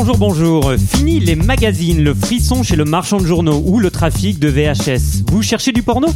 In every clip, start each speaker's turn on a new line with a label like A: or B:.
A: Bonjour, bonjour. Fini les magazines, le frisson chez le marchand de journaux ou le trafic de VHS. Vous cherchez du porno?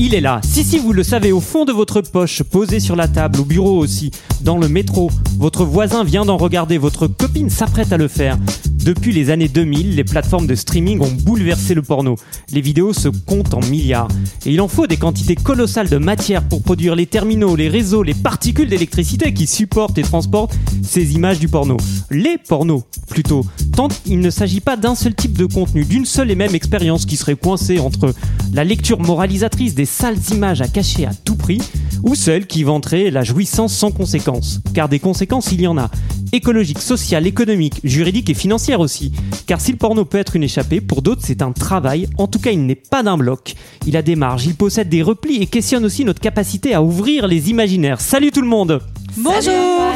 A: Il est là. Si, si, vous le savez, au fond de votre poche, posé sur la table, au bureau aussi, dans le métro. Votre voisin vient d'en regarder, votre copine s'apprête à le faire. Depuis les années 2000, les plateformes de streaming ont bouleversé le porno. Les vidéos se comptent en milliards. Et il en faut des quantités colossales de matière pour produire les terminaux, les réseaux, les particules d'électricité qui supportent et transportent ces images du porno. Les pornos, plutôt. Tant il ne s'agit pas d'un seul type de contenu, d'une seule et même expérience qui serait coincée entre la lecture moralisatrice des sales images à cacher à tout prix, ou celle qui vanterait la jouissance sans conséquences. Car des conséquences, il y en a. Écologiques, sociales, économiques, juridiques et financières aussi. Car si le porno peut être une échappée, pour d'autres c'est un travail, en tout cas il n'est pas d'un bloc. Il a des marges, il possède des replis et questionne aussi notre capacité à ouvrir les imaginaires. Salut tout le monde
B: Bonjour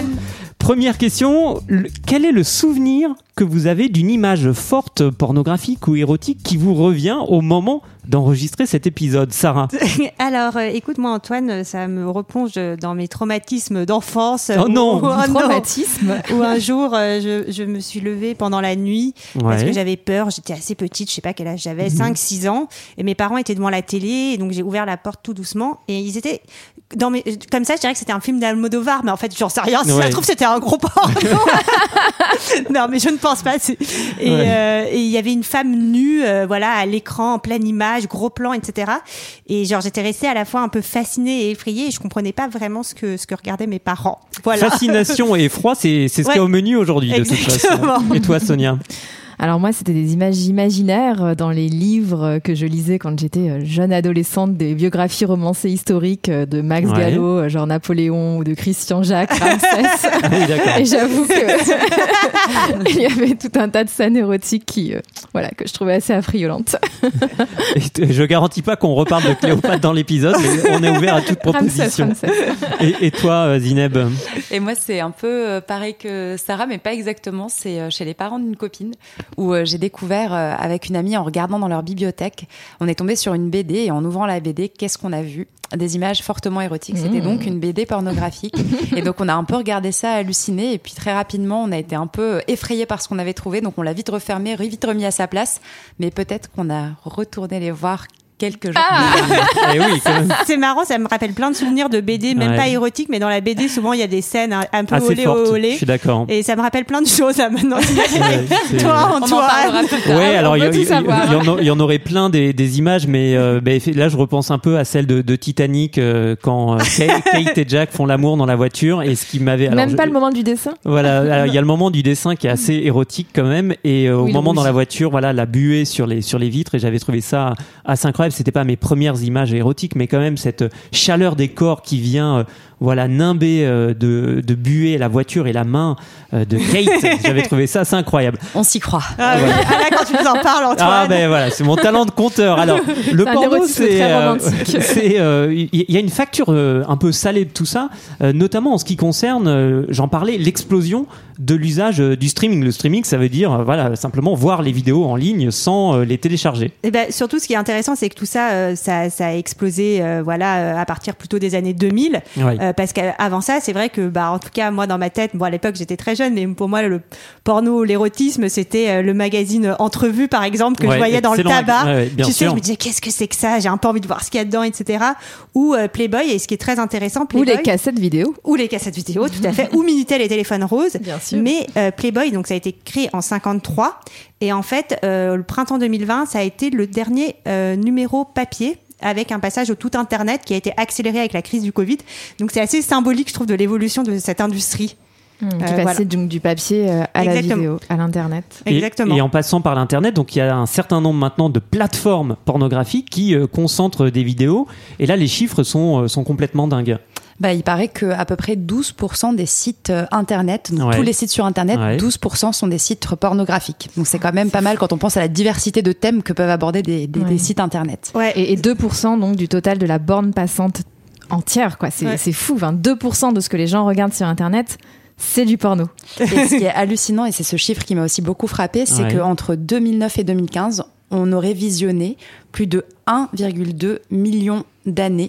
A: Première question, quel est le souvenir que vous avez d'une image forte pornographique ou érotique qui vous revient au moment d'enregistrer cet épisode Sarah?
B: Alors, euh, écoute-moi Antoine, ça me replonge dans mes traumatismes d'enfance.
A: Oh non.
B: Où- où-
C: Traumatisme.
B: Où un jour, euh, je, je me suis levée pendant la nuit parce que j'avais peur. J'étais assez petite, je sais pas quel âge j'avais, 5-6 ans. Et mes parents étaient devant la télé, et donc j'ai ouvert la porte tout doucement. Et ils étaient dans mes... comme ça, je dirais que c'était un film d'Almodovar, mais en fait, j'en sais rien. Si ça
A: Ouais.
B: se trouve, c'était un gros porno. non, mais je ne pense pas.
A: Ouais.
B: euh, et il y avait une femme nue, euh, voilà, à l'écran, en pleine image, gros plan, etc. Et genre, j'étais restée à la fois un peu fascinée et effrayée. Et je comprenais pas vraiment ce que ce que regardaient mes parents. Voilà.
A: Fascination et effroi, c'est c'est ce
B: Ouais.
A: qu'il y a au menu aujourd'hui de toute façon. Et toi Sonia?
C: Alors moi, c'était des images imaginaires euh, dans les livres euh, que je lisais quand j'étais euh, jeune adolescente, des biographies romancées historiques de Max
A: Ouais.
C: Gallo, genre Napoléon ou de Christian Jacques Ramsès.
A: Ah oui.
C: Et j'avoue que il y avait tout un tas de scènes érotiques qui, euh, voilà, que je trouvais assez affriolantes.
A: Et je garantis pas qu'on reparle de Cléopâtre dans l'épisode, mais on est ouvert à toute proposition.
C: Ramsès.
A: Et, et toi Zineb
D: Et moi, c'est un peu pareil que Sarah, mais pas exactement. C'est chez les parents d'une copine où euh, j'ai découvert euh, avec une amie en regardant dans leur bibliothèque. On est tombé sur une BD et en ouvrant la BD, qu'est-ce qu'on a vu? Des images fortement érotiques. C'était
C: Mmh.
D: donc une BD pornographique. et donc, on a un peu regardé ça, halluciné. Et puis, très rapidement, on a été un peu effrayé par ce qu'on avait trouvé. Donc, on l'a vite refermé, vite remis à sa place. Mais peut-être qu'on a retourné les voir quelques jours plus tard.
A: Eh oui.
B: C'est marrant, ça me rappelle plein de souvenirs de BD, même
A: Ouais.
B: pas érotiques, mais dans la BD, souvent, il y a des scènes un, un peu
A: assez
B: olé
A: forte. Je
B: olé.
A: suis d'accord.
B: Et ça me rappelle plein de choses, là, maintenant. Toi,
D: On en
B: Antoine.
D: tard.
A: Ouais, alors il y, en en aurait plein des, des images, mais euh, ben, là je repense un peu à celle de, de Titanic euh, quand euh, Kate, Kate et Jack font l'amour dans la voiture et ce qui m'avait
C: Même
A: je-
C: pas le moment du dessin.
A: Voilà, il y a le moment du dessin qui est assez érotique quand même, et euh, au
C: Oui,
A: moment dans la voiture, voilà, la buée sur les sur les vitres, et j'avais trouvé ça assez incroyable. C'était pas mes premières images érotiques, mais quand même cette chaleur des corps qui vient, euh, voilà, nimber euh, de de buée la voiture et la main euh, de Kate. j'avais trouvé ça assez incroyable.
D: On s'y croit.
B: Ah, oui. Ah, là, quand tu nous en parles, Antoine.
A: Ah ben voilà, c'est mon talent de conteur. Alors le
C: C'est
A: porno, c'est euh, c'est il y a une facture euh, un peu salée de tout ça, euh, notamment en ce qui concerne, euh, j'en parlais, l'explosion de l'usage du streaming. Le streaming, ça veut dire voilà simplement voir les vidéos en ligne sans euh, les télécharger.
B: Et ben, surtout, ce qui est intéressant, c'est que tout ça, euh, ça, ça a explosé, euh, voilà, euh, à partir plutôt des années 2000.
A: Ouais.
B: Euh, parce qu'avant ça, c'est vrai que, bah, en tout cas, moi, dans ma tête, bon, à l'époque, j'étais très jeune, mais pour moi, le porno, l'érotisme, c'était euh, le magazine Entrevue, par exemple, que
A: Ouais,
B: je voyais dans le tabac.
A: Ouais,
B: tu sais,
A: sûr.
B: je me disais, qu'est-ce que c'est que ça? J'ai un peu envie de voir ce qu'il y a dedans, etc. Ou euh, Playboy, et ce qui est très intéressant,
C: Ou
B: Playboy.
C: les cassettes vidéo.
B: ou les cassettes vidéo, tout à fait, ou Minitel et téléphone rose.
C: Bien sûr.
B: Mais euh, Playboy, donc ça a été créé en 53, et en fait, euh, le printemps 2020, ça a été le dernier euh, numéro papier avec un passage au tout Internet qui a été accéléré avec la crise du Covid. Donc c'est assez symbolique, je trouve, de l'évolution de cette industrie.
C: Mmh, qui
B: Euh,
C: passait
B: voilà.
C: donc du papier euh, à la vidéo, à l'internet.
A: Et-
B: Exactement.
A: Et, en passant par l'internet, donc il y a un certain nombre maintenant de plateformes pornographiques qui euh, concentrent des vidéos. Et là, les chiffres sont euh, sont complètement dingues.
D: Bah, Il paraît que à peu près 12% des sites euh, internet, donc
A: Ouais.
D: tous les sites sur internet,
A: Ouais.
D: 12% sont des sites pornographiques. Donc c'est quand même pas mal quand on pense à la diversité de thèmes que peuvent aborder des, des-
C: Ouais.
D: des sites internet.
B: Ouais.
C: Et, et 2% donc du total de la borne passante entière, quoi. C'est
B: Ouais.
C: fou. Enfin, 2% de ce que les gens regardent sur Internet, c'est du porno.
D: Et ce qui est hallucinant, et c'est ce chiffre qui m'a aussi beaucoup frappé, c'est
A: Ouais.
D: qu'entre 2009 et 2015, on aurait visionné plus de 1,2 million d'années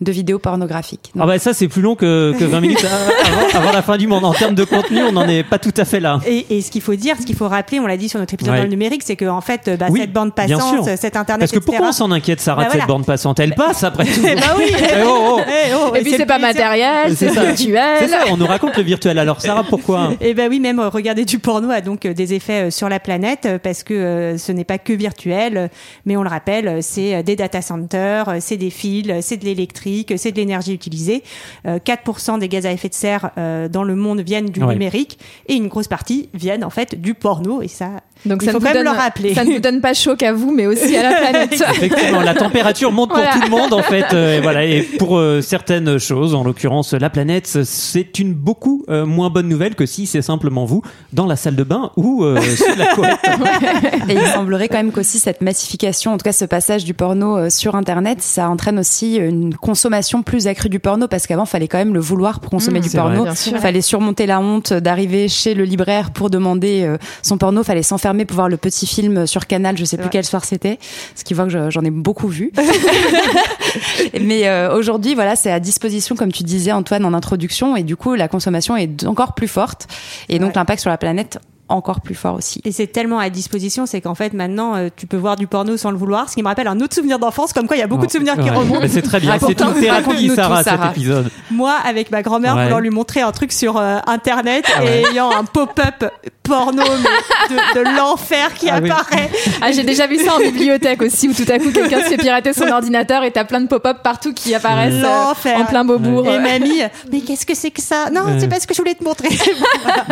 D: de vidéos pornographiques.
A: Ah bah ça c'est plus long que, que 20 minutes avant, avant la fin du monde. En termes de contenu, on n'en est pas tout à fait là.
B: Et, et ce qu'il faut dire, ce qu'il faut rappeler, on l'a dit sur notre épisode
A: Ouais.
B: dans le numérique, c'est que en fait, bah,
A: Oui,
B: cette bande passante,
A: sûr.
B: cet internet,
A: Parce que pourquoi on s'en inquiète, Sarah,
B: Bah
A: de cette bande passante? Elle passe après tout.
B: Eh bah oui.
A: Eh oh, oh.
B: Eh oh,
C: Et puis
B: c'est
C: pas matériel,
A: C'est
C: virtuel.
A: C'est ça, on nous raconte le virtuel. Alors Sarah, pourquoi?
B: Et ben oui, même euh, regarder du porno a donc euh, des effets euh, sur la planète parce que euh, ce n'est pas que virtuel, mais on le rappelle, c'est des data centers, c'est des fils, c'est de l'électrique, euh, c'est de l'énergie utilisée. Euh, 4% des gaz à effet de serre euh, dans le monde viennent du
A: Ouais.
B: numérique et une grosse partie viennent en fait du porno et ça.
C: Donc
B: Il
C: ça
B: faut
C: ne
B: quand
C: vous
B: même
C: donne,
B: le rappeler.
C: Ça ne vous donne pas chaud qu'à vous, mais aussi à la planète.
A: Effectivement, la température monte pour
C: Voilà.
A: tout le monde en fait. euh, et voilà. Et pour euh, certaines choses, en l'occurrence la planète, c'est une beaucoup euh, moins bonne nouvelle que si c'est simplement vous dans la salle de bain ou euh, sous la couette.
D: Et il semblerait quand même qu'aussi cette massification, en tout cas ce passage du porno euh, sur Internet, ça entraîne aussi une consommation plus accrue du porno parce qu'avant, fallait quand même le vouloir pour consommer
C: Mmh,
D: du
A: vrai.
D: porno. Il fallait surmonter la honte d'arriver chez le libraire pour demander euh, son porno. fallait s'enfermer pour voir le petit film sur Canal, je sais plus quel soir c'était, ce qui voit que je- j'en ai beaucoup vu. Mais euh, aujourd'hui, voilà, c'est à disposition, comme tu disais Antoine en introduction, et du coup, la consommation est encore plus forte, et donc
B: Ouais.
D: l'impact sur la planète encore plus fort aussi.
B: Et c'est tellement à disposition, c'est qu'en fait maintenant euh, tu peux voir du porno sans le vouloir, ce qui me rappelle un autre souvenir d'enfance, comme quoi il y a beaucoup de souvenirs qui remontent.
A: Mais c'est très bien. C'est une thérapie, Sarah,
D: Sarah.
A: cet épisode.
B: Moi, avec ma grand-mère,
A: Ouais.
B: voulant lui montrer un truc sur euh, internet
A: Ah
B: et ayant un pop-up porno mais de, de l'enfer qui
A: Ah oui.
B: apparaît.
C: Ah, j'ai déjà vu ça en bibliothèque aussi, où tout à coup quelqu'un se fait pirater son ordinateur et t'as plein de pop-up partout qui apparaissent euh,
B: L'enfer.
C: en plein Beaubourg.
B: Et mamie, mais qu'est-ce que c'est que ça? Non,
A: Ouais.
B: c'est pas ce que je voulais te montrer.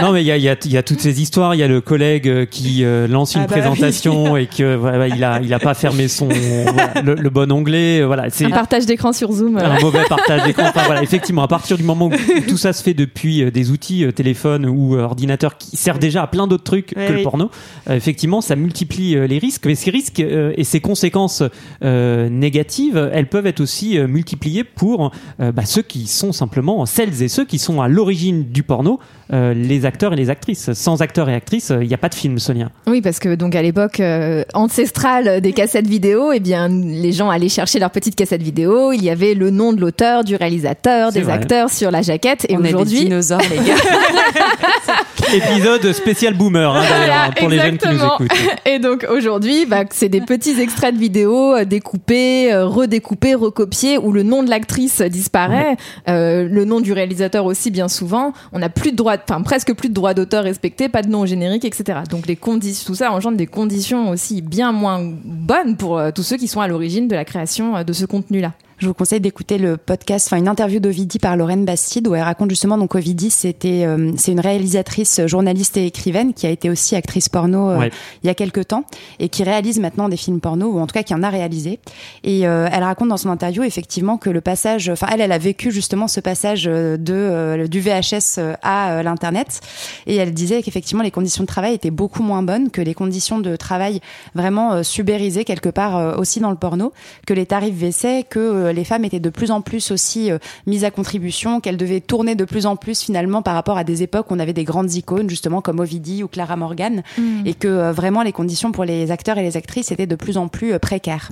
A: Non, mais il y a, il y, a, il y a toutes ces histoires. Il y a le collègue euh, qui euh, lance une
B: Ah bah
A: présentation et que voilà, il a, il a pas fermé son voilà, le, le bon onglet. euh, Voilà, c'est
C: Un partage d'écran sur Zoom.
A: un mauvais partage d'écran. Enfin, voilà, effectivement, à partir du moment où tout ça se fait depuis des outils téléphone ou ordinateur qui servent déjà à plein d'autres trucs
B: Oui,
A: que le porno, effectivement, ça multiplie les risques. Mais ces risques euh, et ces conséquences euh, négatives, elles peuvent être aussi multipliées pour euh, bah, ceux qui sont simplement celles et ceux qui sont à l'origine du porno, euh, les acteurs et les actrices. Sans acteurs et actrices, euh, il n'y a pas de film, Sonia.
C: Oui, parce que donc à l'époque euh, ancestrale des cassettes vidéo, eh bien les gens allaient chercher leur petite cassette vidéo. Il y avait le nom de l'auteur, du réalisateur, des
A: vrai.
C: acteurs sur la jaquette. Et
D: On est des
C: aujourd'hui,
D: dinosaures, les gars.
A: Épisode spécial boomer, hein, d'ailleurs,
C: Voilà,
A: pour les jeunes qui nous écoutent.
C: Et donc aujourd'hui, bah, c'est des petits extraits de vidéos euh, découpés, euh, redécoupés, recopiés, où le nom de l'actrice disparaît, euh, le nom du réalisateur aussi bien souvent. On n'a plus de droits, enfin presque plus de droits d'auteur respectés, pas de nom au générique, etc. Donc les conditions, tout ça engendre des conditions aussi bien moins bonnes pour euh, tous ceux qui sont à l'origine de la création euh, de ce contenu-là.
D: Je vous conseille d'écouter le podcast, enfin une interview d'Ovidie par Lorraine Bastide où elle raconte justement donc Ovidie, c'était euh, c'est une réalisatrice, journaliste et écrivaine qui a été aussi actrice porno euh,
A: Ouais.
D: il y a quelques temps et qui réalise maintenant des films porno ou en tout cas qui en a réalisé. Et euh, elle raconte dans son interview effectivement que le passage, enfin elle, elle a vécu justement ce passage euh, de du VHS à l'internet et elle disait qu'effectivement les conditions de travail étaient beaucoup moins bonnes, que les conditions de travail vraiment subérisées quelque part aussi dans le porno, que les tarifs baissaient, que les femmes étaient de plus en plus aussi euh, mises à contribution, qu'elles devaient tourner de plus en plus finalement par rapport à des époques où on avait des grandes icônes justement comme Ovidie ou Clara Morgan et que euh, vraiment les conditions pour les acteurs et les actrices étaient de plus en plus euh, précaires.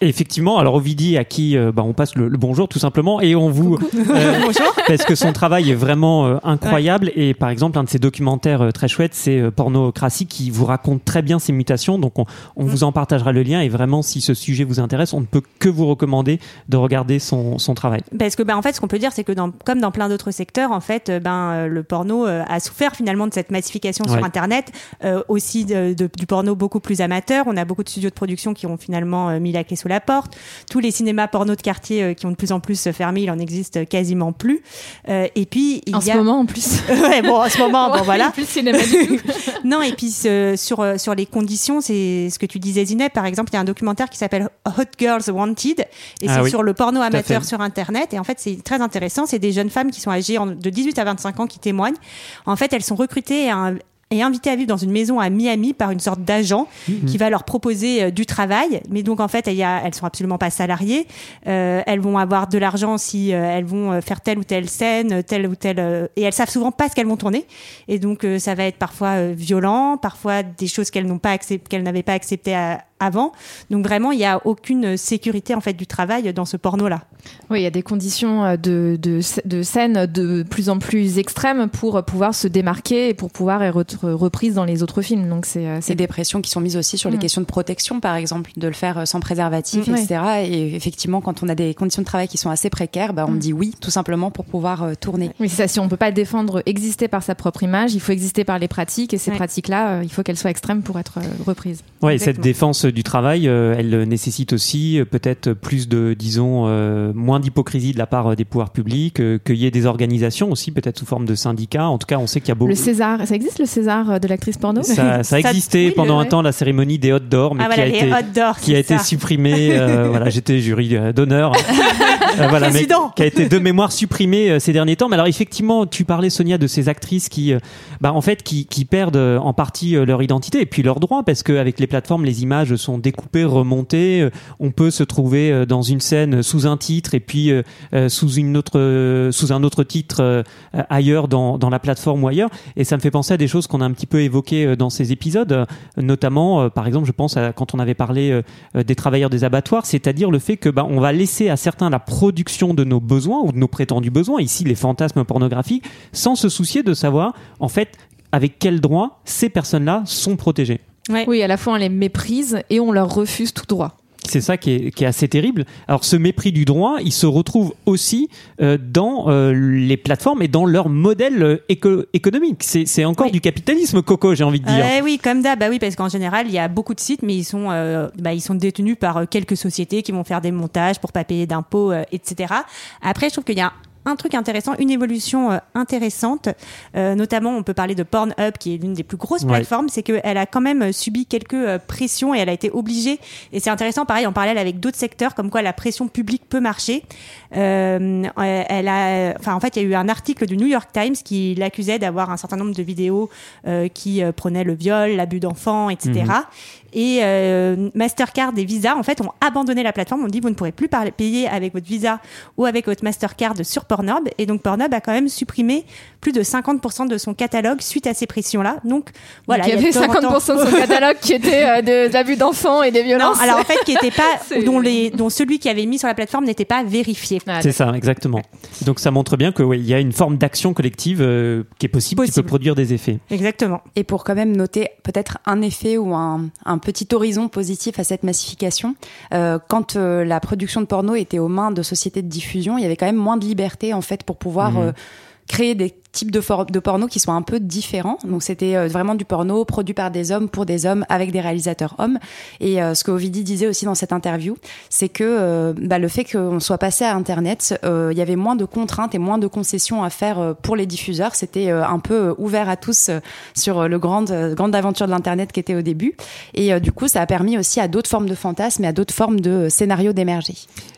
A: Effectivement, alors Ovidie à qui euh, bah, on passe le, le bonjour tout simplement et on vous euh, parce que son travail est vraiment euh, incroyable. Et par exemple un de ses documentaires euh, très chouettes c'est Pornocratie qui vous raconte très bien ses mutations. Donc on, on vous en partagera le lien. Et vraiment si ce sujet vous intéresse on ne peut que vous recommander de regarder son, son travail.
B: Parce que ben en fait ce qu'on peut dire c'est que dans, comme dans plein d'autres secteurs en fait ben le porno a souffert finalement de cette massification
A: Ouais.
B: sur internet aussi de- de- du porno beaucoup plus amateur. On a beaucoup de studios de production qui ont finalement mis la clé sous la porte. Tous les cinémas porno de quartier euh, qui ont de plus en plus fermé, il en existe quasiment plus. Euh, et puis il
C: en
B: y
C: ce
B: a...
C: moment en plus.
B: ouais, bon, en ce moment, bon voilà.
C: plus de cinéma du tout.
B: non, et puis ce- sur euh, sur les conditions, c'est ce que tu disais, Zineb. Par exemple, il y a un documentaire qui s'appelle Hot Girls Wanted, et
A: Ah
B: c'est
A: oui,
B: sur le porno amateur sur Internet. Et en fait, c'est très intéressant. C'est des jeunes femmes qui sont âgées en- de 18 à 25 ans qui témoignent. En fait, elles sont recrutées à un- et invitées à vivre dans une maison à Miami par une sorte d'agent qui va leur proposer euh, du travail. Mais donc en fait, a, elles sont absolument pas salariées. Euh, elles vont avoir de l'argent si euh, elles vont faire telle ou telle scène, telle ou telle, et elles savent souvent pas ce qu'elles vont tourner. Et donc ça va être parfois violent, parfois des choses qu'elles n'ont pas qu'elles n'avaient pas acceptées à- avant. Donc vraiment, il y a aucune sécurité en fait du travail dans ce porno là.
C: Oui, il y a des conditions euh, de, de, de scène de plus en plus extrêmes pour pouvoir se démarquer et pour pouvoir être reprise dans les autres films. Donc c'est euh,
D: C'est des pressions qui sont mises aussi sur les
C: Mm.
D: questions de protection, par exemple, de le faire euh, sans préservatif,
C: Mm.
D: etc. Et effectivement, quand on a des conditions de travail qui sont assez précaires, bah, on
C: Mm.
D: dit oui, tout simplement pour pouvoir euh, tourner.
C: Oui, c'est ça. Si on peut pas défendre exister par sa propre image, il faut exister par les pratiques et ces pratiques-là, euh, il faut qu'elles soient extrêmes pour être euh, reprises.
A: Ouais, et cette défense du travail, euh, elle nécessite aussi euh, peut-être plus de, disons, euh, moins d'hypocrisie de la part des pouvoirs publics, qu'il y ait des organisations aussi, peut-être sous forme de syndicats. En tout cas, on sait qu'il y a beaucoup.
C: Le César, ça existe le César de l'actrice porno?
A: Ça, ça a existé
B: oui,
A: pendant
B: le-
A: un temps la cérémonie des Hot d'or, mais
B: ah
A: qui
B: voilà,
A: a été qui a été
B: ça.
A: supprimé. euh, voilà, j'étais jury d'honneur. Voilà, mais qui a été de mémoire supprimé euh, ces derniers temps. Mais alors effectivement, tu parlais Sonia de ces actrices qui, bah en fait, qui, qui perdent en partie leur identité et puis leurs droits parce qu'avec les les images sont découpées, remontées. Euh, On peut se trouver euh, dans une scène sous un titre et puis euh, sous un autre titre ailleurs dans, la plateforme ou ailleurs. Et ça me fait penser à des choses qu'on a un petit peu évoquées dans ces épisodes, notamment, par exemple, je pense à quand on avait parlé des travailleurs des abattoirs, c'est-à-dire le fait que bah, on va laisser à certains la production de nos besoins ou de nos prétendus besoins, ici les fantasmes pornographiques, sans se soucier de savoir en fait avec quels droits ces personnes-là sont protégées.
B: Ouais.
C: Oui, à la fois on les méprise et on leur refuse tout droit.
A: C'est ça qui est, qui est assez terrible. Alors ce mépris du droit, il se retrouve aussi euh, dans euh, les plateformes et dans leur modèle euh, éco- économique. C'est encore
B: Oui.
A: du capitalisme, Coco, j'ai envie de dire.
B: Oui, comme d'hab, bah oui, parce qu'en général, il y a beaucoup de sites, mais ils sont, euh, bah, ils sont détenus par quelques sociétés qui vont faire des montages pour pas payer d'impôts, euh, etc. Après, je trouve qu'il y a un truc intéressant, une évolution euh, intéressante, euh, notamment on peut parler de Pornhub qui est l'une des plus grosses
A: Ouais.
B: plateformes, c'est qu'elle a quand même euh, subi quelques euh, pressions et elle a été obligée, et c'est intéressant pareil en parallèle avec d'autres secteurs comme quoi la pression publique peut marcher. Euh, elle a, enfin en fait il y a eu un article du New York Times qui l'accusait d'avoir un certain nombre de vidéos euh, qui prenaient le viol, l'abus d'enfants, etc. Et euh, Mastercard et Visa, en fait, ont abandonné la plateforme. On dit vous ne pourrez plus payer avec votre Visa ou avec votre Mastercard sur Pornhub. Et donc Pornhub a quand même supprimé plus de 50% de son catalogue suite à ces pressions-là. Donc voilà,
C: Donc, il y avait
B: de temps en temps-
C: 50% de son catalogue qui était euh, de, de l'abus d'enfants et des
B: Non,
C: violences.
B: alors en fait, qui était pas dont les dont celui qui avait mis sur la plateforme n'était pas vérifié.
C: Ah,
A: C'est ça, exactement. Donc ça montre bien que ouais, il y a une forme d'action collective euh, qui est possible, qui
B: Possible.
A: peut produire des effets.
B: Exactement.
D: Et pour quand même noter peut-être un effet ou un, un petit horizon positif à cette massification, euh, quand euh, la production de porno était aux mains de sociétés de diffusion, il y avait quand même moins de liberté en fait pour pouvoir
A: Mhm.
D: euh, créer des types de, porno qui sont un peu différents. Donc c'était euh, vraiment du porno produit par des hommes pour des hommes avec des réalisateurs hommes. Et euh, ce que Ovidie disait aussi dans cette interview, c'est que euh, bah, le fait qu'on soit passé à Internet, il y avait moins de contraintes et moins de concessions à faire pour les diffuseurs. C'était un peu ouvert à tous sur le grande grande aventure de l'internet qui était au début. Et du coup, ça a permis aussi à d'autres formes de fantasmes et à d'autres formes de scénarios d'émerger.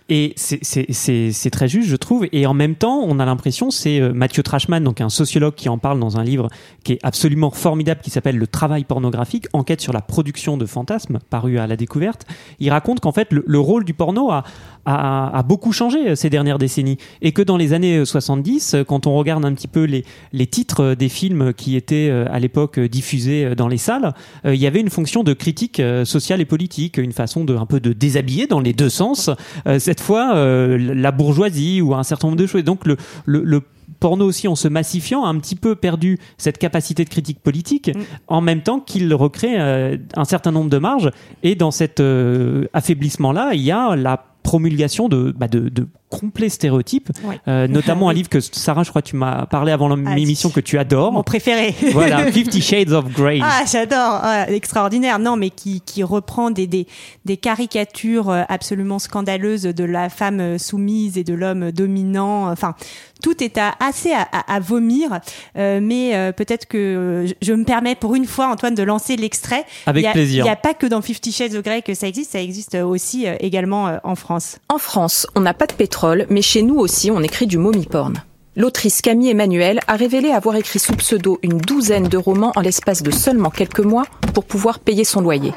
A: Et c'est- très juste, je trouve. Et en même temps, on a l'impression, c'est Mathieu Trashman, donc un sociologue qui en parle dans un livre qui est absolument formidable, qui s'appelle Le travail pornographique, enquête sur la production de fantasmes, paru à la découverte. Il raconte qu'en fait, le, le rôle du porno a, beaucoup changé euh, ces dernières décennies. Et que dans les années euh, 70, euh, quand on regarde un petit peu les, titres euh, des films qui étaient euh, à l'époque euh, diffusés euh, dans les salles, euh, il y avait une fonction de critique euh, sociale et politique, une façon de un peu de déshabiller dans les deux sens euh, cette fois euh, la bourgeoisie ou un certain nombre de choses. Donc le porno aussi en se massifiant a un petit peu perdu cette capacité de critique politique
B: Mm.
A: en même temps qu'il recrée euh, un certain nombre de marges et dans cet euh, affaiblissement là il y a la promulgation de, bah, de, de complet stéréotype,
B: Ouais.
A: euh, notamment un livre que Sarah, je crois, tu m'as parlé avant
B: Ah,
A: l'émission que tu adores.
B: Mon préféré.
A: Voilà, Fifty Shades of Grey.
B: Ah, j'adore, Ah, extraordinaire. Non, mais qui, qui reprend des, des, des caricatures euh, absolument scandaleuses de la femme euh, soumise et de l'homme dominant. Enfin, tout est à, assez à, à- à vomir. Euh, mais euh, peut-être que je, je me permets pour une fois, Antoine, de lancer l'extrait.
A: Avec
B: Il y a-
A: plaisir.
B: Il n'y a pas que dans Fifty Shades of Grey que ça existe, ça existe aussi euh, également euh, en France.
E: En France, on n'a pas de pétrole, mais chez nous aussi, on écrit du mommy porn. L'autrice Camille Emmanuel a révélé avoir écrit sous pseudo une douzaine de romans en l'espace de seulement quelques mois pour pouvoir payer son loyer.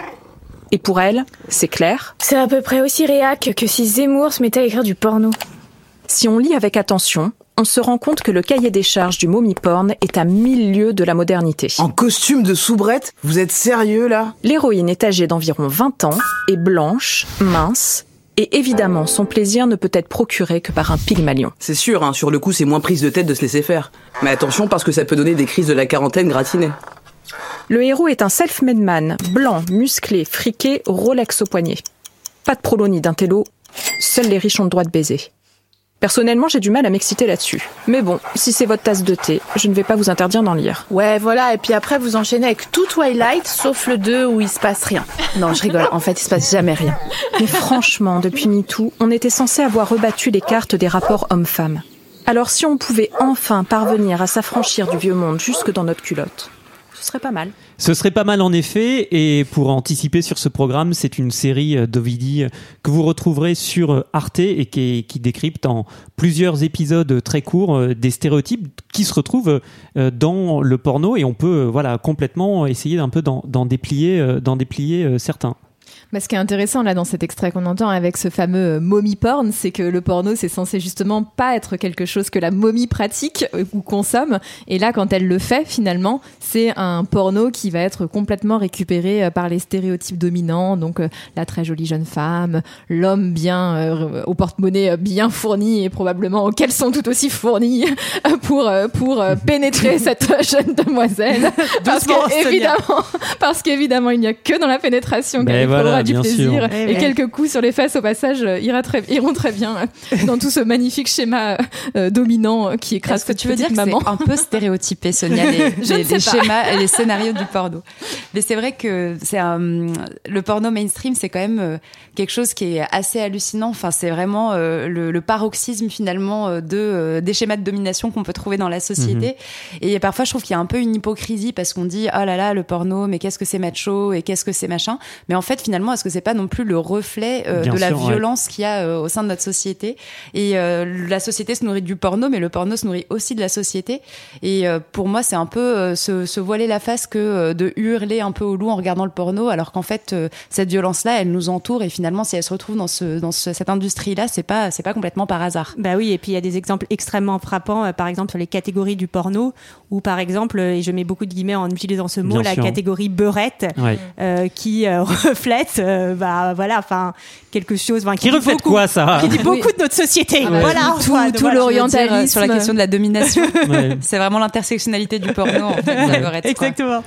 E: Et pour elle, c'est clair,
F: C'est à peu près aussi réac que si Zemmour se mettait à écrire du porno.
E: si on lit avec attention, on se rend compte que le cahier des charges du mommy porn est à mille lieues de la modernité.
G: En costume de soubrette Vous êtes sérieux là?
E: L'héroïne est âgée d'environ 20 ans, est blanche, mince, et évidemment, son plaisir ne peut être procuré que par un pygmalion.
G: C'est sûr, hein, sur le coup c'est moins prise de tête de se laisser faire. Mais attention parce que ça peut donner des crises de la quarantaine gratinées.
E: Le héros est un self-made man, blanc, musclé, friqué, Rolex au poignet. Pas de prolo ni d'intello, seuls les riches ont le droit de baiser. Personnellement, j'ai du mal à m'exciter là-dessus. Mais bon, si c'est votre tasse de thé, je ne vais pas vous interdire d'en lire.
H: Ouais, voilà, et puis après vous enchaînez avec tout Twilight, sauf le 2 où il se passe rien. Non, je rigole, en fait il se passe jamais rien.
E: Mais franchement, depuis MeToo, on était censé avoir rebattu les cartes des rapports hommes-femmes. Alors si on pouvait enfin parvenir à s'affranchir du vieux monde jusque dans notre culotte, serait pas mal.
A: Ce serait pas mal en effet, et pour anticiper sur ce programme, c'est une série euh, d'Ovidi euh, que vous retrouverez sur euh, Arte et qui, qui décrypte en plusieurs épisodes très courts des stéréotypes qui se retrouvent dans le porno et on peut voilà complètement essayer d'un peu d'en déplier, d'en déplier certains.
C: Mais ce qui est intéressant là dans cet extrait qu'on entend avec ce fameux euh, mommy porn, c'est que le porno c'est censé justement pas être quelque chose que la momie pratique euh, ou consomme. Et là, quand elle le fait, finalement, c'est un porno qui va être complètement récupéré euh, par les stéréotypes dominants. Donc la très jolie jeune femme, l'homme bien euh, au porte-monnaie bien fourni et probablement au caleçon tout aussi fourni pour pour pénétrer cette jeune demoiselle. parce
B: Doucement,
C: que
B: Sonia.
C: évidemment, parce qu'évidemment, il n'y a que dans la pénétration
A: Ben
C: qu'elle
A: voilà,
C: du plaisir
A: sûr.
B: Eh
C: et
B: ouais.
C: quelques coups sur les fesses au passage euh, ira très, iront très bien euh, dans tout ce magnifique schéma euh, dominant qui écrase
D: Est-ce que
C: cette
D: tu veux dire que
C: maman
D: c'est un peu stéréotypé, Sonia, les, schémas et les scénarios du porno? Mais c'est vrai que c'est un, le porno mainstream, c'est quand même quelque chose qui est assez hallucinant. Enfin, c'est vraiment euh, le, le paroxysme finalement de euh, des schémas de domination qu'on peut trouver dans la société. Et parfois, je trouve qu'il y a un peu une hypocrisie parce qu'on dit oh là là le porno, mais qu'est-ce que c'est macho et qu'est-ce que c'est machin? Mais en fait, finalement, est-ce que c'est pas non plus le reflet euh, de la
A: ouais.
D: violence qu'il y a euh, au sein de notre société Et euh, la société se nourrit du porno, mais le porno se nourrit aussi de la société. Et euh, pour moi, c'est un peu euh, se, se voiler la face que euh, de hurler un peu au loup en regardant le porno, alors qu'en fait, euh, cette violence-là, elle nous entoure. Et finalement, si elle se retrouve dans, ce, dans ce- cette industrie-là, c'est pas, c'est pas complètement par hasard.
B: Bah oui, et puis il y a des exemples extrêmement frappants, euh, par exemple sur les catégories du porno, où par exemple, et je mets beaucoup de guillemets en utilisant ce mot,
A: Bien
B: la
A: sûr.
B: catégorie beurette,
A: Ouais.
B: euh, qui euh, reflète, euh, bah voilà, enfin quelque chose, enfin,
A: Qui
B: dit
A: reflète
B: beaucoup-
A: quoi ça
B: Qui dit beaucoup de notre société.
C: Ah
B: voilà,
C: tout-
B: Antoine,
C: tout
B: voilà.
C: l'Orient-
D: Je veux dire, euh, sur la question de la domination,
A: Ouais.
D: c'est vraiment l'intersectionnalité du porno. En fait, quoi.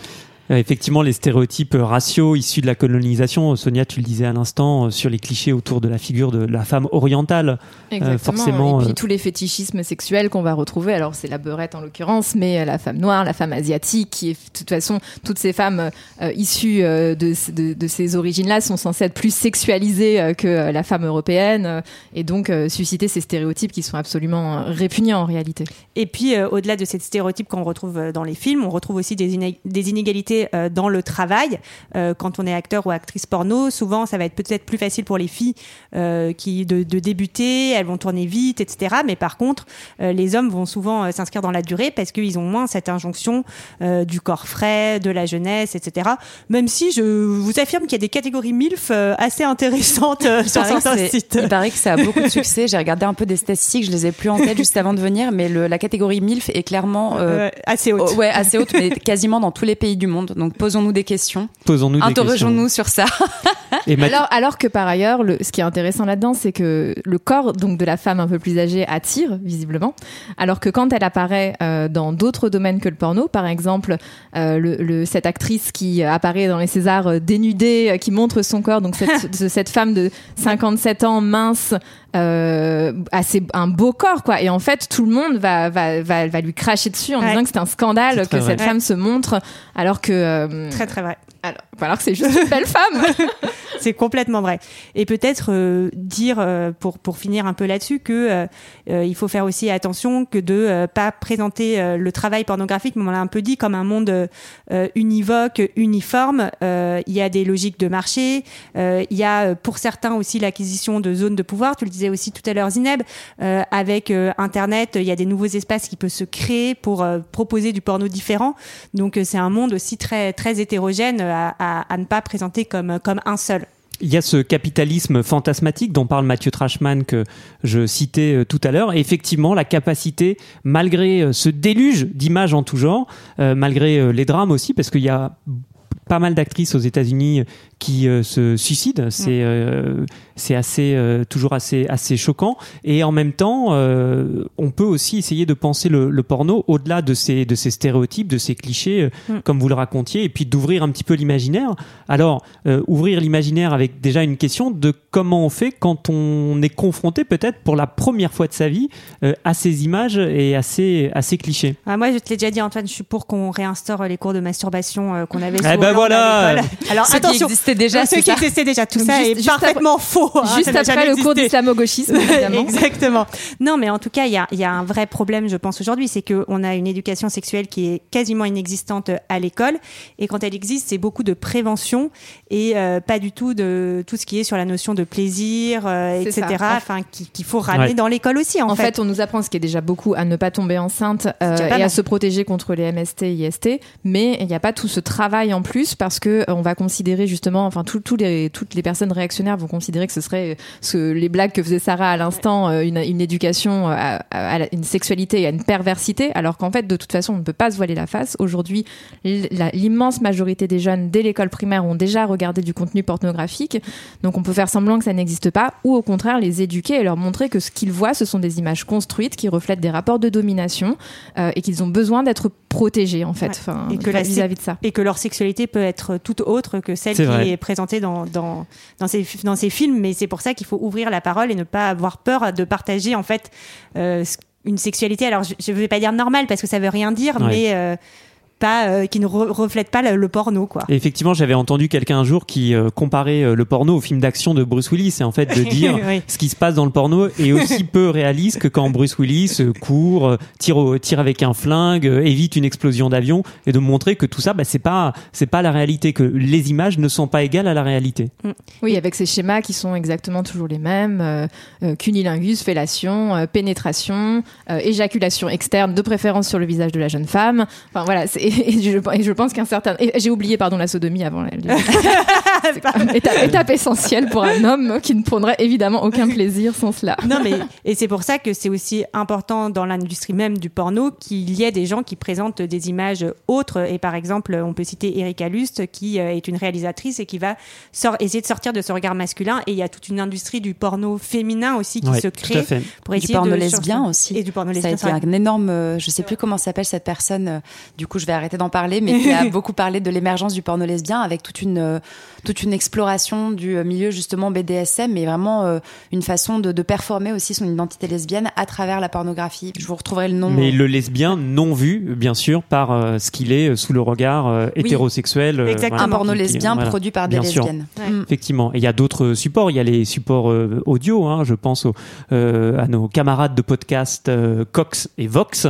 A: Euh, Effectivement, les stéréotypes euh, raciaux issus de la colonisation, Sonia, tu le disais à l'instant, euh, sur les clichés autour de la figure de la femme orientale.
C: Exactement.
A: forcément,
C: et puis
A: euh,
C: tous les fétichismes sexuels qu'on va retrouver. Alors c'est la beurette en l'occurrence, mais euh, la femme noire, la femme asiatique, qui est de toute façon toutes ces femmes euh, issues euh, de, de, de ces origines-là sont censées être plus sexualisées euh, que euh, la femme européenne, euh, et donc euh, susciter ces stéréotypes qui sont absolument euh, répugnants en réalité.
B: Et puis, euh, au-delà de ces stéréotypes qu'on retrouve euh, dans les films, on retrouve aussi des, iné- des inégalités euh, dans le travail. Euh, quand on est acteur ou actrice porno, souvent, ça va être peut-être plus facile pour les filles euh, qui de, de débuter, elles vont tourner vite, etc. Mais par contre, euh, les hommes vont souvent s'inscrire dans la durée parce qu'ils ont moins cette injonction euh, du corps frais, de la jeunesse, etc. Même si je vous affirme qu'il y a des catégories MILF euh, assez intéressantes euh, sur certains sites.
D: il paraît que ça a beaucoup de succès. J'ai regardé un peu des statistiques, je les ai plus en tête juste avant de venir, mais le- la catégorie MILF est clairement euh,
B: Euh, assez haute.
D: ouais, assez haute, mais quasiment dans tous les pays du monde. Donc posons-nous des questions,
A: Posons-nous des questions.
D: interrogeons-nous sur ça.
A: Et
C: Alors, alors que par ailleurs, le, ce qui est intéressant là-dedans, c'est que le corps donc de la femme un peu plus âgée attire visiblement, alors que quand elle apparaît euh, dans d'autres domaines que le porno, par exemple, euh, le, le- cette actrice qui apparaît dans les Césars euh, dénudée, euh, qui montre son corps, donc cette femme de 57 ans mince, euh, assez un beau corps quoi. Et en fait, tout le monde va va va, va lui cracher dessus en
B: Ouais.
C: disant que c'est un scandale que cette femme se montre, alors que euh,
B: Très très vrai.
C: alors, alors que c'est juste une belle femme.
B: C'est complètement vrai. Et peut-être euh, dire euh, pour pour finir un peu là-dessus que euh, il faut faire aussi attention que de euh, pas présenter euh, le travail pornographique, mais on l'a un peu dit comme un monde euh, univoque, uniforme. Euh, il y a des logiques de marché. euh, il y a euh, pour certains aussi l'acquisition de zones de pouvoir. Tu le aussi tout à l'heure, Zineb. Euh, avec euh, Internet, il y a des nouveaux espaces qui peuvent se créer pour euh, proposer du porno différent. Donc c'est un monde aussi très très hétérogène à, ne pas présenter comme comme un seul.
A: Il y a ce capitalisme fantasmatique dont parle Mathieu Trashman que je citais tout à l'heure. Effectivement, la capacité, malgré ce déluge d'images en tout genre, malgré les drames aussi, parce qu'il y a pas mal d'actrices aux États-Unis qui euh, se suicident. C'est euh, c'est assez euh, toujours assez assez choquant. Et en même temps, euh, on peut aussi essayer de penser le, le porno au-delà de ces de ces stéréotypes, de ces clichés, euh,
B: Mm.
A: comme vous le racontiez, et puis d'ouvrir un petit peu l'imaginaire. Alors, euh, ouvrir l'imaginaire avec déjà une question de comment on fait quand on est confronté peut-être pour la première fois de sa vie euh, à ces images et à ces, à ces clichés.
B: Ah, moi, je te l'ai déjà dit, Antoine, je suis pour qu'on réinstaure les cours de masturbation euh, qu'on avait.
A: Eh
B: sur
A: ben voilà.
B: Alors attention,
D: déjà,
B: ceux
D: c'est
B: qui existaient déjà, tout
C: Donc,
B: ça
C: juste-
B: est
C: juste
B: parfaitement faux. hein,
C: Juste après le cours d'islamo-gauchisme, évidemment.
B: Exactement. Non, mais en tout cas, il y a, il y a un vrai problème, je pense, aujourd'hui, c'est qu'on a une éducation sexuelle qui est quasiment inexistante à l'école, et quand elle existe, c'est beaucoup de prévention et euh, pas du tout de tout ce qui est sur la notion de plaisir, euh, etc. Enfin, qui- qu'il faut ramener
A: Ouais.
B: dans l'école aussi, en,
C: En fait, on nous apprend ce qui est déjà beaucoup à ne pas tomber enceinte euh, et à se protéger contre les MST, IST, mais il n'y a pas tout ce travail en plus parce que on va considérer justement, enfin tout- tous les, toutes les personnes réactionnaires vont considérer que ce serait euh, ce, les blagues que faisait Sarah à l'instant, euh, une, une éducation à, à- une sexualité et à une perversité, alors qu'en fait de toute façon on ne peut pas se voiler la face. Aujourd'hui, l'immense majorité des jeunes dès l'école primaire ont déjà regardé du contenu pornographique, donc on peut faire semblant que ça n'existe pas ou au contraire les éduquer et leur montrer que ce qu'ils voient ce sont des images construites qui reflètent des rapports de domination euh, et qu'ils ont besoin d'être protégés en fait,
B: Ouais.
C: enfin,
B: Et que la
C: vis-à-vis de ça.
B: et que leur sexualité peut être tout autre que celle qui
A: vrai.
B: Est présentée dans, dans, dans, ces, dans ces films. Mais c'est pour ça qu'il faut ouvrir la parole et ne pas avoir peur de partager en fait euh, une sexualité. Alors je ne vais pas dire normale parce que ça veut rien dire,
A: Ouais.
B: mais euh, pas euh, qui ne re- reflète pas le, le porno quoi.
A: Et effectivement, j'avais entendu quelqu'un un jour qui euh, comparait euh, le porno au film d'action de Bruce Willis, et en fait de dire
B: Oui.
A: ce qui se passe dans le porno est aussi peu réaliste que quand Bruce Willis court, euh, tire, au- tire avec un flingue, euh, évite une explosion d'avion, et de montrer que tout ça, bah, c'est pas c'est pas la réalité, que les images ne sont pas égales à la réalité.
C: Oui, avec ces schémas qui sont exactement toujours les mêmes euh, euh, cunilingus, fellation, euh, pénétration, euh, éjaculation externe, de préférence sur le visage de la jeune femme. Enfin voilà, c'est- et je, et je pense qu'un certain. J'ai oublié, pardon, la sodomie avant. la- étape, étape essentielle pour un homme qui ne prendrait évidemment aucun plaisir sans cela.
B: Non, mais et c'est pour ça que c'est aussi important dans l'industrie même du porno qu'il y ait des gens qui présentent des images autres. Et par exemple, on peut citer Erika Lust, qui euh, est une réalisatrice et qui va essayer de sortir de ce regard masculin. Et il y a toute une industrie du porno féminin aussi qui
A: Ouais,
B: se
A: tout à
B: crée
A: fait.
B: pour
D: Du
B: essayer
D: porno
B: de
D: lesbien aussi.
B: Et du porno
D: Ça a
B: lesbien.
D: été un énorme, euh, je sais plus comment s'appelle cette personne. euh, Du coup, je vais arrêter d'en parler, mais qui a beaucoup parlé de l'émergence du porno lesbien avec toute une euh, toute une exploration du euh, milieu justement BDSM, mais vraiment euh, une façon de, de performer aussi son identité lesbienne à travers la pornographie. Je vous retrouverai le nom.
A: Mais le lesbien non vu, bien sûr, par euh, ce qu'il est sous le regard euh, hétérosexuel.
B: Exactement.
D: un porno lesbien
A: voilà.
D: produit par des
A: Bien
D: lesbiennes.
B: Ouais.
D: Mm.
A: Effectivement. Et il y a d'autres supports. Il y a les supports euh, audio. Hein, je pense aux, euh, à nos camarades de podcast euh, Cox et Vox.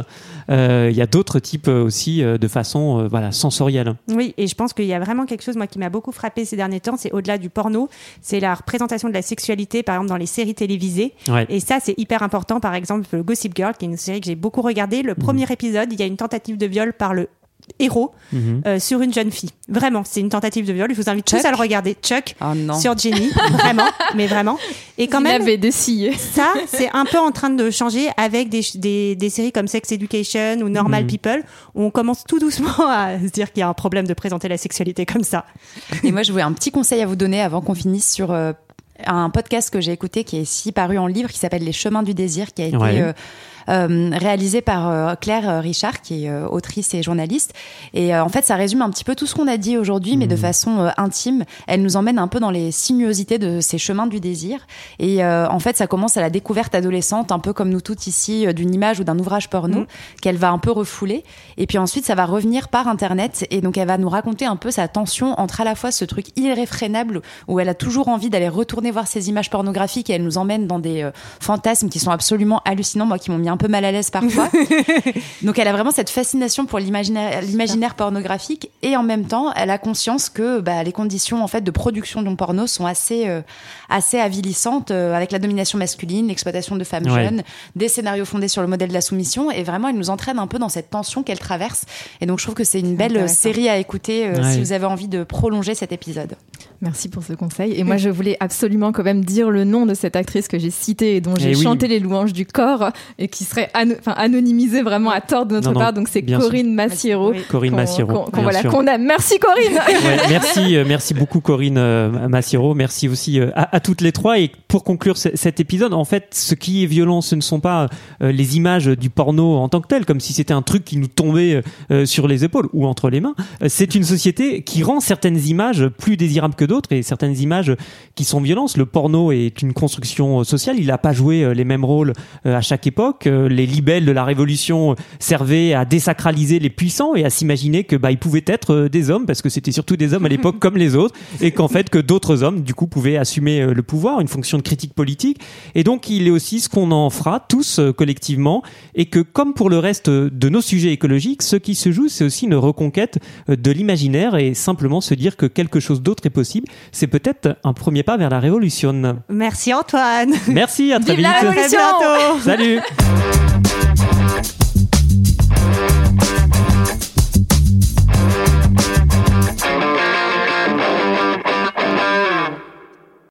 A: Euh, il y a d'autres types euh, aussi euh, de façon euh, voilà sensorielle.
B: Oui, et je pense qu'il y a vraiment quelque chose, moi, qui m'a beaucoup frappé ces derniers temps, c'est au-delà du porno, c'est la représentation de la sexualité, par exemple, dans les séries télévisées.
A: Ouais.
B: Et ça, c'est hyper important. Par exemple, Gossip Girl, qui est une série que j'ai beaucoup regardée. Le premier épisode, il y a une tentative de viol par le héros
A: Mhm.
B: euh, sur une jeune fille. Vraiment, c'est une tentative de viol. Je vous invite tous à le regarder. Chuck
D: Oh non.
B: sur Jenny, vraiment, mais vraiment. Et quand
C: Il
B: même,
C: avait dessillé.
B: ça, c'est un peu en train de changer avec des, des, des séries comme Sex Education ou Normal
A: Mhm.
B: People, où on commence tout doucement à se dire qu'il y a un problème de présenter la sexualité comme ça.
D: Et moi, je voulais un petit conseil à vous donner avant qu'on finisse sur euh, un podcast que j'ai écouté qui est ici paru en livre qui s'appelle Les chemins du désir, qui a été
A: Ouais.
D: euh, réalisé par euh, Claire euh, Richard, qui est euh, autrice et journaliste. Et euh, en fait, ça résume un petit peu tout ce qu'on a dit aujourd'hui, mais de façon euh, intime. Elle nous emmène un peu dans les sinuosités de ces chemins du désir. Et euh, en fait, ça commence à la découverte adolescente, un peu comme nous toutes ici, euh, d'une image ou d'un ouvrage porno qu'elle va un peu refouler. Et puis ensuite, ça va revenir par Internet. Et donc, elle va nous raconter un peu sa tension entre à la fois ce truc irréfrénable où elle a toujours envie d'aller retourner voir ces images pornographiques et elle nous emmène dans des euh, fantasmes qui sont absolument hallucinants, moi qui m'ont mis un peu mal à l'aise parfois. donc, elle a vraiment cette fascination pour l'imaginaire pornographique et en même temps, elle a conscience que bah, les conditions en fait de production d'un porno sont assez euh, assez avilissantes euh, avec la domination masculine, l'exploitation de femmes
A: Ouais.
D: jeunes, des scénarios fondés sur le modèle de la soumission et vraiment elle nous entraîne un peu dans cette tension qu'elle traverse et donc je trouve que c'est une belle euh, série à écouter euh,
A: Ouais.
D: si vous avez envie de prolonger cet épisode.
C: Merci pour ce conseil. Et moi, je voulais absolument quand même dire le nom de cette actrice que j'ai citée et dont j'ai
A: Eh oui.
C: chanté les louanges du corps et qui serait ano- enfin, anonymisée vraiment à tort de notre
A: Non, non,
C: part. Donc c'est Corinne Massiero.
B: Oui.
A: Corinne
C: qu'on-
A: Massiero.
C: qu'on- voilà, aime. Merci Corinne.
A: Ouais, merci, euh, merci beaucoup Corinne euh, Massiero. Merci aussi euh, à, à toutes les trois. Et pour conclure ce- cet épisode, en fait, ce qui est violent, ce ne sont pas euh, les images du porno en tant que tel, comme si c'était un truc qui nous tombait euh, sur les épaules ou entre les mains. C'est une société qui rend certaines images plus désirables que d'autres et certaines images qui sont violences. Le porno est une construction sociale. Il n'a pas joué les mêmes rôles à chaque époque. Les libelles de la Révolution servaient à désacraliser les puissants et à s'imaginer que bah ils pouvaient être euh, des hommes parce que c'était surtout des hommes à l'époque comme les autres et qu'en fait que d'autres hommes du coup pouvaient assumer euh, le pouvoir, une fonction de critique politique. Et donc il est aussi ce qu'on en fera tous euh, collectivement et que comme pour le reste de nos sujets écologiques, ce qui se joue c'est aussi une reconquête de l'imaginaire et simplement se dire que quelque chose d'autre est possible. C'est peut-être un premier pas vers la révolution.
B: Merci Antoine.
A: Merci, à très
C: Vive la
A: vite.
C: révolution
B: À bientôt.
A: Salut Thank you.